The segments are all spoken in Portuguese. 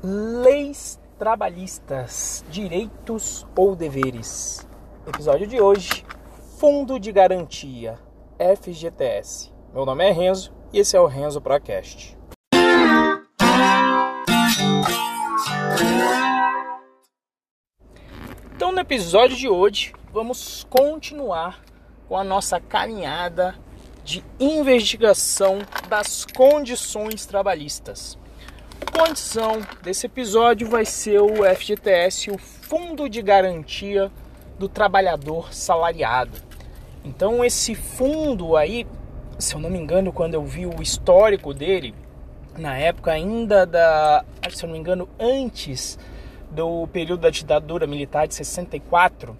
Leis trabalhistas, direitos ou deveres. Episódio de hoje: Fundo de Garantia, FGTS. Meu nome é Renzo e esse é o Renzo Procast. Então, no episódio de hoje, vamos continuar com a nossa caminhada de investigação das condições trabalhistas condição desse episódio vai ser o FGTS, o Fundo de Garantia do Trabalhador Salariado. Então esse fundo aí, se eu não me engano, quando eu vi o histórico dele, na época ainda da, se eu não me engano, antes do período da ditadura militar de 64,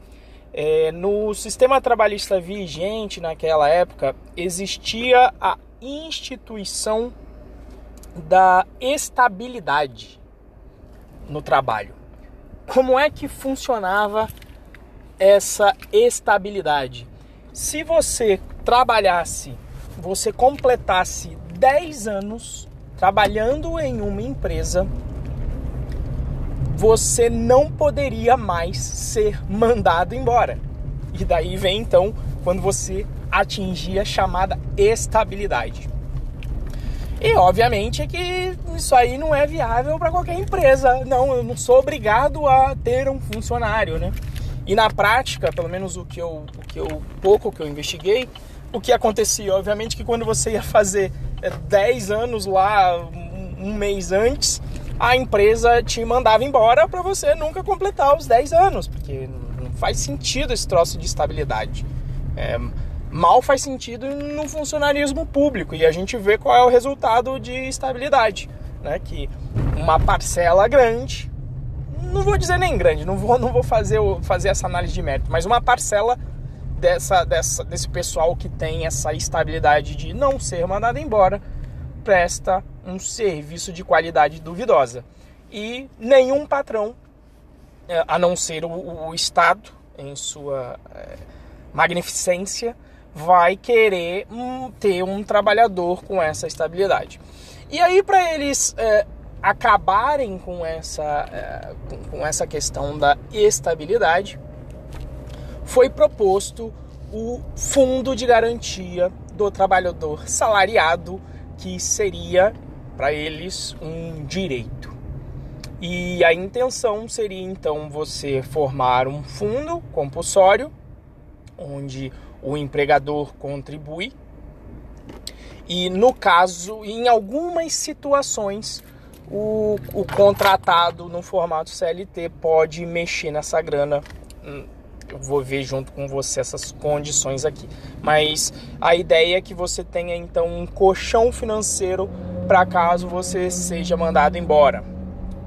é, no sistema trabalhista vigente naquela época existia a instituição da estabilidade no trabalho. Como é que funcionava essa estabilidade? Se você trabalhasse, você completasse 10 anos trabalhando em uma empresa, você não poderia mais ser mandado embora. E daí vem então quando você atingia a chamada estabilidade. E obviamente que isso aí não é viável para qualquer empresa. Não, eu não sou obrigado a ter um funcionário, né? E na prática, pelo menos o que eu, o que eu pouco que eu investiguei, o que acontecia, obviamente que quando você ia fazer 10 é, anos lá, um mês antes, a empresa te mandava embora para você nunca completar os 10 anos, porque não faz sentido esse troço de estabilidade. É, mal faz sentido no funcionarismo público e a gente vê qual é o resultado de estabilidade, né? Que uma parcela grande, não vou dizer nem grande, não vou, não vou fazer, fazer essa análise de mérito, mas uma parcela dessa, dessa, desse pessoal que tem essa estabilidade de não ser mandado embora presta um serviço de qualidade duvidosa e nenhum patrão, é, a não ser o, o Estado em sua é, magnificência, vai querer um, ter um trabalhador com essa estabilidade. E aí, para eles é, acabarem com essa, é, com, com essa questão da estabilidade, foi proposto o Fundo de Garantia do Trabalhador Salariado, que seria para eles um direito. E a intenção seria então você formar um fundo compulsório, onde o empregador contribui. E no caso, em algumas situações, o, o contratado no formato CLT pode mexer nessa grana. Hum, eu vou ver junto com você essas condições aqui. Mas a ideia é que você tenha então um colchão financeiro para caso você seja mandado embora.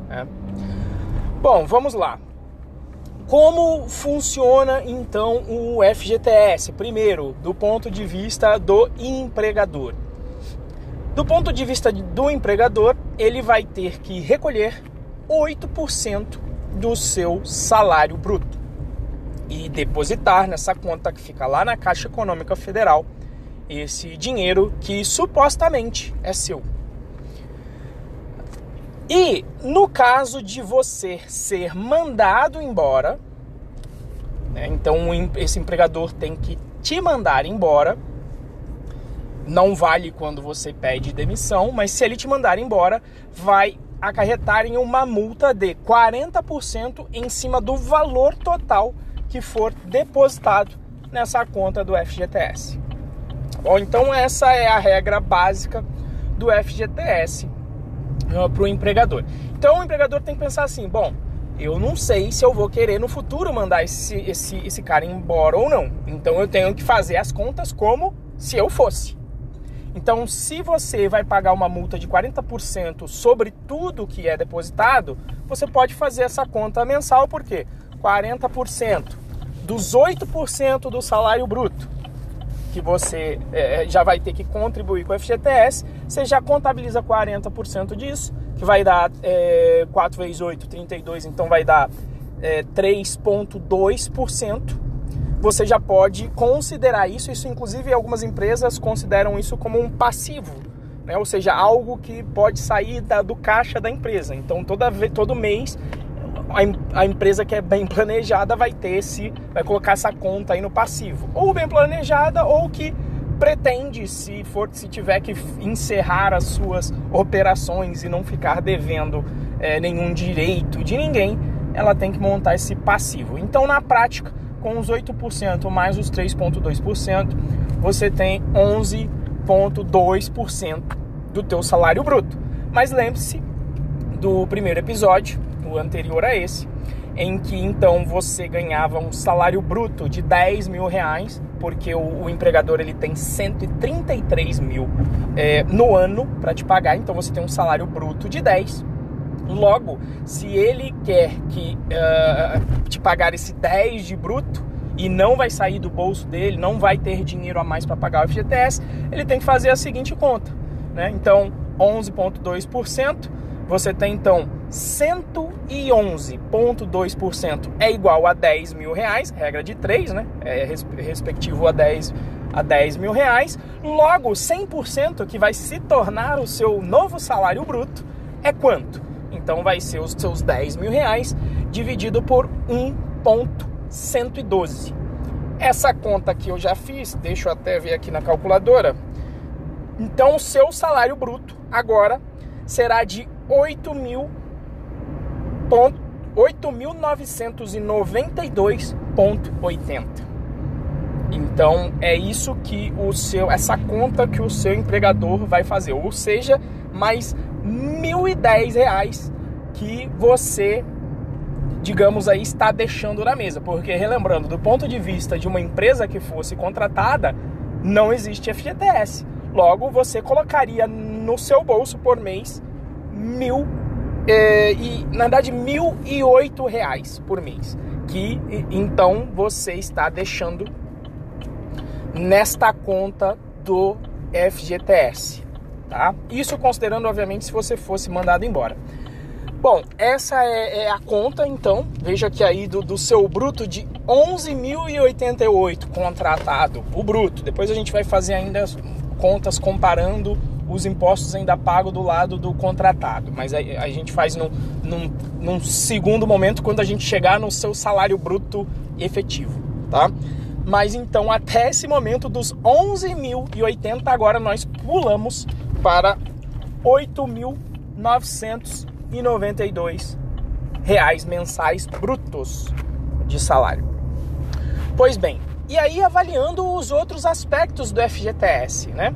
Né? Bom, vamos lá. Como funciona então o FGTS? Primeiro, do ponto de vista do empregador. Do ponto de vista do empregador, ele vai ter que recolher 8% do seu salário bruto e depositar nessa conta que fica lá na Caixa Econômica Federal esse dinheiro que supostamente é seu. E no caso de você ser mandado embora, né, então esse empregador tem que te mandar embora. Não vale quando você pede demissão, mas se ele te mandar embora, vai acarretar em uma multa de 40% em cima do valor total que for depositado nessa conta do FGTS. Bom, então essa é a regra básica do FGTS para o empregador. Então o empregador tem que pensar assim: bom, eu não sei se eu vou querer no futuro mandar esse, esse, esse cara embora ou não. Então eu tenho que fazer as contas como se eu fosse. Então, se você vai pagar uma multa de 40% sobre tudo que é depositado, você pode fazer essa conta mensal, porque 40% dos 8% do salário bruto que você é, já vai ter que contribuir com o FGTS, você já contabiliza 40% disso, que vai dar é, 4 vezes 8, 32, então vai dar é, 3,2%. Você já pode considerar isso, isso inclusive algumas empresas consideram isso como um passivo. né? ou seja, algo que pode sair da, do caixa da empresa. Então, toda, todo mês, a, empresa que é bem planejada vai ter esse, vai colocar essa conta aí no passivo. Ou bem planejada, ou que pretende, se for, se tiver que encerrar as suas operações e não ficar devendo é, nenhum direito de ninguém, ela tem que montar esse passivo. Então, na prática, com os 8% mais os 3,2%, você tem 11,2% do teu salário bruto. Mas lembre-se do primeiro episódio, o anterior a esse, em que então você ganhava um salário bruto de 10 mil reais, porque o, o empregador ele tem 133 mil é, no ano para te pagar, então você tem um salário bruto de 10. Logo, se ele quer que uh, te pagar esse 10 de bruto e não vai sair do bolso dele, não vai ter dinheiro a mais para pagar o FGTS, ele tem que fazer a seguinte conta, né? Então, 11.2%, você tem então 111,2% é igual a 10 mil reais, regra de 3, né? É respectivo a 10, a 10 mil reais. Logo, 100% que vai se tornar o seu novo salário bruto é quanto? Então vai ser os seus 10 mil reais dividido por 1,112. Essa conta que eu já fiz, deixa eu até ver aqui na calculadora. Então o seu salário bruto agora será de 8 mil 8.992,80. Então é isso que o seu, essa conta que o seu empregador vai fazer, ou seja, mais R$ reais que você, digamos aí, está deixando na mesa. Porque relembrando, do ponto de vista de uma empresa que fosse contratada, não existe FGTS. Logo, você colocaria no seu bolso por mês mil é, e na verdade mil e oito reais por mês que então você está deixando nesta conta do FGTS, tá? Isso considerando obviamente se você fosse mandado embora. Bom, essa é, é a conta então. Veja que aí do, do seu bruto de 11.088 contratado, o bruto. Depois a gente vai fazer ainda contas comparando os impostos ainda pagos do lado do contratado. Mas a, a gente faz num, num, num, segundo momento quando a gente chegar no seu salário bruto efetivo, tá? Mas então, até esse momento dos 11.080, agora nós pulamos para 8.992 reais mensais brutos de salário. Pois bem, e aí avaliando os outros aspectos do FGTS, né?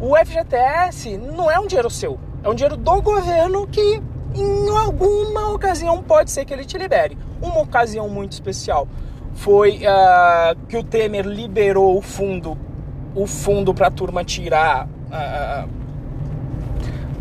O FGTS não é um dinheiro seu, é um dinheiro do governo que em alguma ocasião pode ser que ele te libere. Uma ocasião muito especial foi uh, que o Temer liberou o fundo, o fundo para a turma tirar, uh,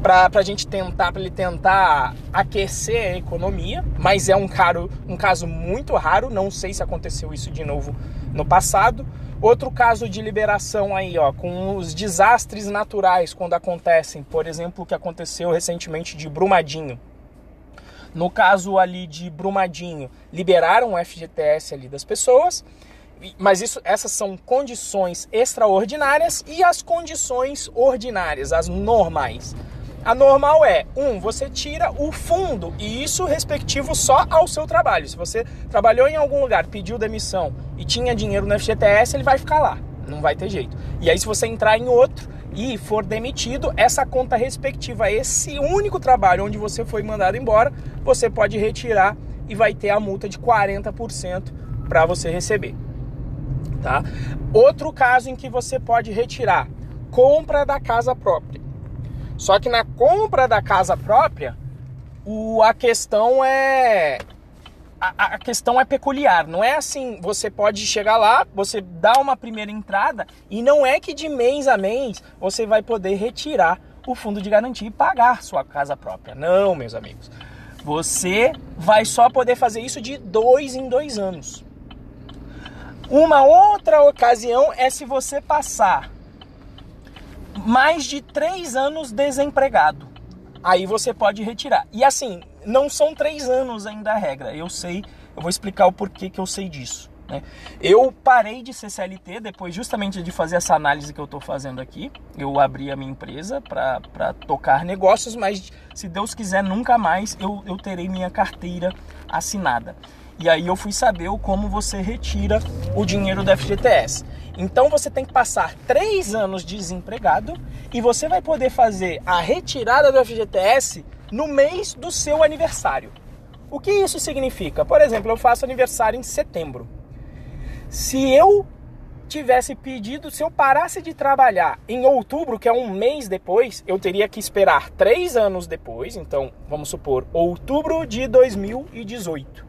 para a gente tentar, para ele tentar aquecer a economia, mas é um, caro, um caso muito raro, não sei se aconteceu isso de novo no passado. Outro caso de liberação aí, ó, com os desastres naturais quando acontecem, por exemplo, o que aconteceu recentemente de Brumadinho. No caso ali de Brumadinho, liberaram o FGTS ali das pessoas, mas isso, essas são condições extraordinárias e as condições ordinárias, as normais. A normal é, um, você tira o fundo, e isso respectivo só ao seu trabalho. Se você trabalhou em algum lugar, pediu demissão e tinha dinheiro no FGTS, ele vai ficar lá. Não vai ter jeito. E aí, se você entrar em outro e for demitido, essa conta respectiva, esse único trabalho onde você foi mandado embora, você pode retirar e vai ter a multa de 40% para você receber. Tá? Outro caso em que você pode retirar, compra da casa própria. Só que na compra da casa própria, o, a questão é a, a, questão é peculiar. Não é assim, você pode chegar lá, você dá uma primeira entrada e não é que de mês a mês você vai poder retirar o fundo de garantia e pagar sua casa própria. Não, meus amigos. Você vai só poder fazer isso de dois em dois anos. Uma outra ocasião é se você passar mais de três anos desempregado. Aí você pode retirar. E assim, não são três anos ainda a regra. Eu sei, eu vou explicar o porquê que eu sei disso, Né? Eu parei de ser CLT depois justamente de fazer essa análise que eu estou fazendo aqui. Eu abri a minha empresa para tocar negócios, mas se Deus quiser, nunca mais eu, eu terei minha carteira assinada. E aí eu fui saber como você retira o dinheiro do FGTS. Então você tem que passar três anos desempregado e você vai poder fazer a retirada do FGTS no mês do seu aniversário. O que isso significa? Por exemplo, eu faço aniversário em setembro. Se eu tivesse pedido, se eu parasse de trabalhar em outubro, que é um mês depois, eu teria que esperar três anos depois. Então, vamos supor, outubro de 2018.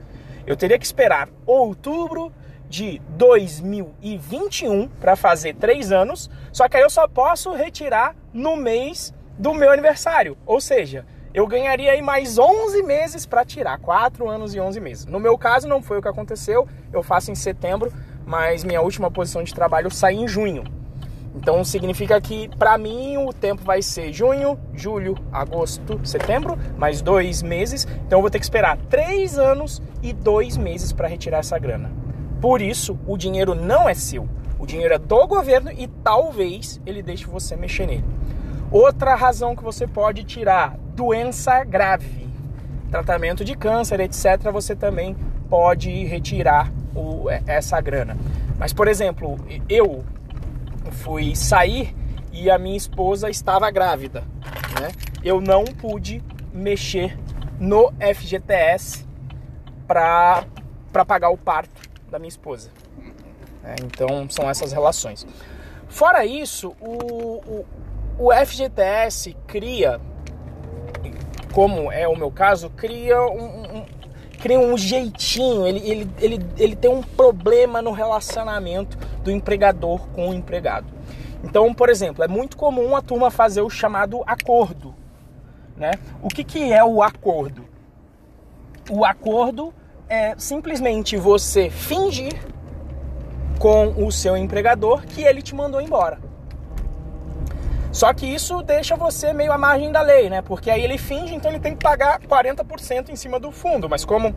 Eu teria que esperar outubro de 2021 para fazer três anos. Só que aí eu só posso retirar no mês do meu aniversário. Ou seja, eu ganharia aí mais 11 meses para tirar, 4 anos e 11 meses. No meu caso não foi o que aconteceu, eu faço em setembro, mas minha última posição de trabalho sai em junho. Então significa que para mim o tempo vai ser junho, julho, agosto, setembro, mais dois meses. Então eu vou ter que esperar três anos e dois meses para retirar essa grana. Por isso o dinheiro não é seu, o dinheiro é do governo e talvez ele deixe você mexer nele. Outra razão que você pode tirar doença grave, tratamento de câncer, etc., você também pode retirar o, essa grana. Mas, por exemplo, eu fui sair e a minha esposa estava grávida, né? Eu não pude mexer no FGTS para pagar o parto da minha esposa. É, então, são essas relações. Fora isso, o, o, o FGTS cria como é o meu caso, cria um, um cria um jeitinho, ele, ele, ele, ele tem um problema no relacionamento do empregador com o empregado. Então, por exemplo, é muito comum a turma fazer o chamado acordo. Né? O que, que é o acordo? O acordo é simplesmente você fingir com o seu empregador que ele te mandou embora. Só que isso deixa você meio à margem da lei, né? Porque aí ele finge, então ele tem que pagar 40% em cima do fundo. Mas como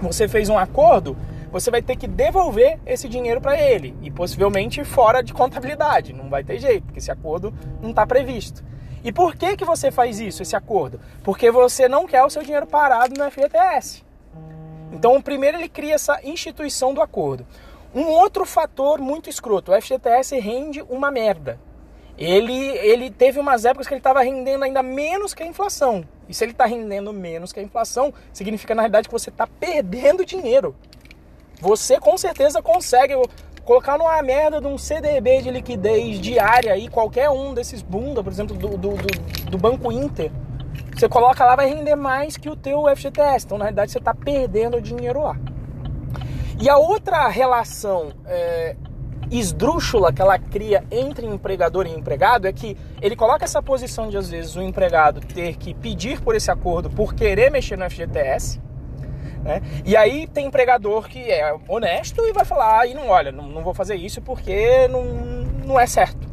você fez um acordo, você vai ter que devolver esse dinheiro para ele. E possivelmente fora de contabilidade. Não vai ter jeito, porque esse acordo não está previsto. E por que, que você faz isso, esse acordo? Porque você não quer o seu dinheiro parado no FGTS. Então, primeiro ele cria essa instituição do acordo. Um outro fator muito escroto, o FGTS rende uma merda ele, ele teve umas épocas que ele estava rendendo ainda menos que a inflação. E se ele está rendendo menos que a inflação, significa na realidade que você está perdendo dinheiro. Você com certeza consegue colocar numa merda de um CDB de liquidez diária aí, qualquer um desses bunda, por exemplo, do, do, do, do Banco Inter. Você coloca lá, vai render mais que o teu FGTS. Então, na realidade, você está perdendo dinheiro lá. E a outra relação é, esdrúxula que ela cria entre empregador e empregado é que ele coloca essa posição de, às vezes, o empregado ter que pedir por esse acordo por querer mexer no FGTS. Né? E aí tem empregador que é honesto e vai falar, ah, e não, olha, não, não vou fazer isso porque não, não é certo.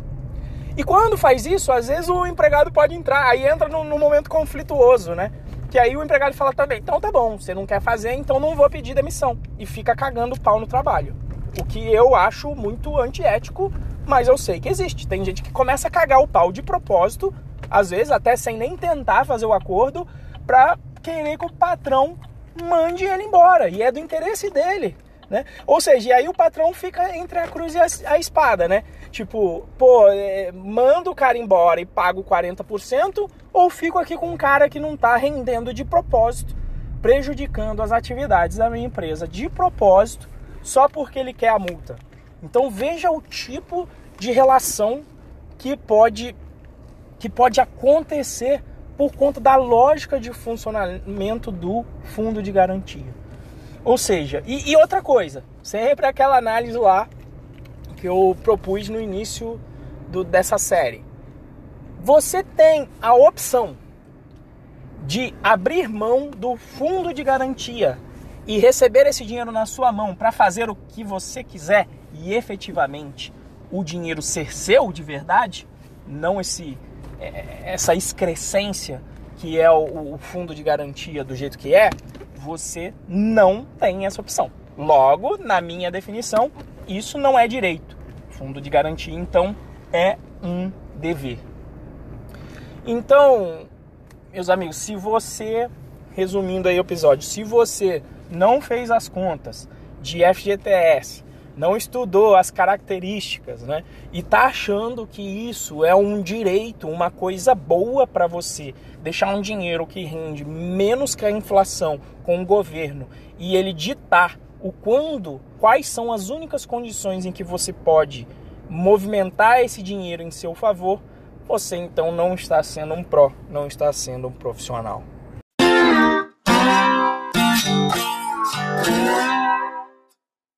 E quando faz isso, às vezes o empregado pode entrar, aí entra num, num momento conflituoso, né? Que aí o empregado fala também, então tá bom, você não quer fazer, então não vou pedir demissão. E fica cagando pau no trabalho. O que eu acho muito antiético, mas eu sei que existe. Tem gente que começa a cagar o pau de propósito, às vezes até sem nem tentar fazer o acordo, pra querer que o patrão mande ele embora. E é do interesse dele. Né? Ou seja, e aí o patrão fica entre a cruz e a, a espada, né? Tipo, pô, é, mando o cara embora e pago 40%, ou fico aqui com um cara que não tá rendendo de propósito, prejudicando as atividades da minha empresa de propósito só porque ele quer a multa. Então veja o tipo de relação que pode que pode acontecer por conta da lógica de funcionamento do fundo de garantia. Ou seja, e, e outra coisa, sempre aquela análise lá que eu propus no início do, dessa série. Você tem a opção de abrir mão do fundo de garantia e receber esse dinheiro na sua mão para fazer o que você quiser e efetivamente o dinheiro ser seu de verdade, não esse é, essa excrescência que é o, fundo de garantia do jeito que é, você não tem essa opção. Logo, na minha definição, isso não é direito. Fundo de garantia, então, é um dever. Então, meus amigos, se você, resumindo aí o episódio, se você não fez as contas de FGTS, não estudou as características, né? E tá achando que isso é um direito, uma coisa boa para você, deixar um dinheiro que rende menos que a inflação com o governo e ele ditar o quando, quais são as únicas condições em que você pode movimentar esse dinheiro em seu favor, você então não está sendo um pró, não está sendo um profissional.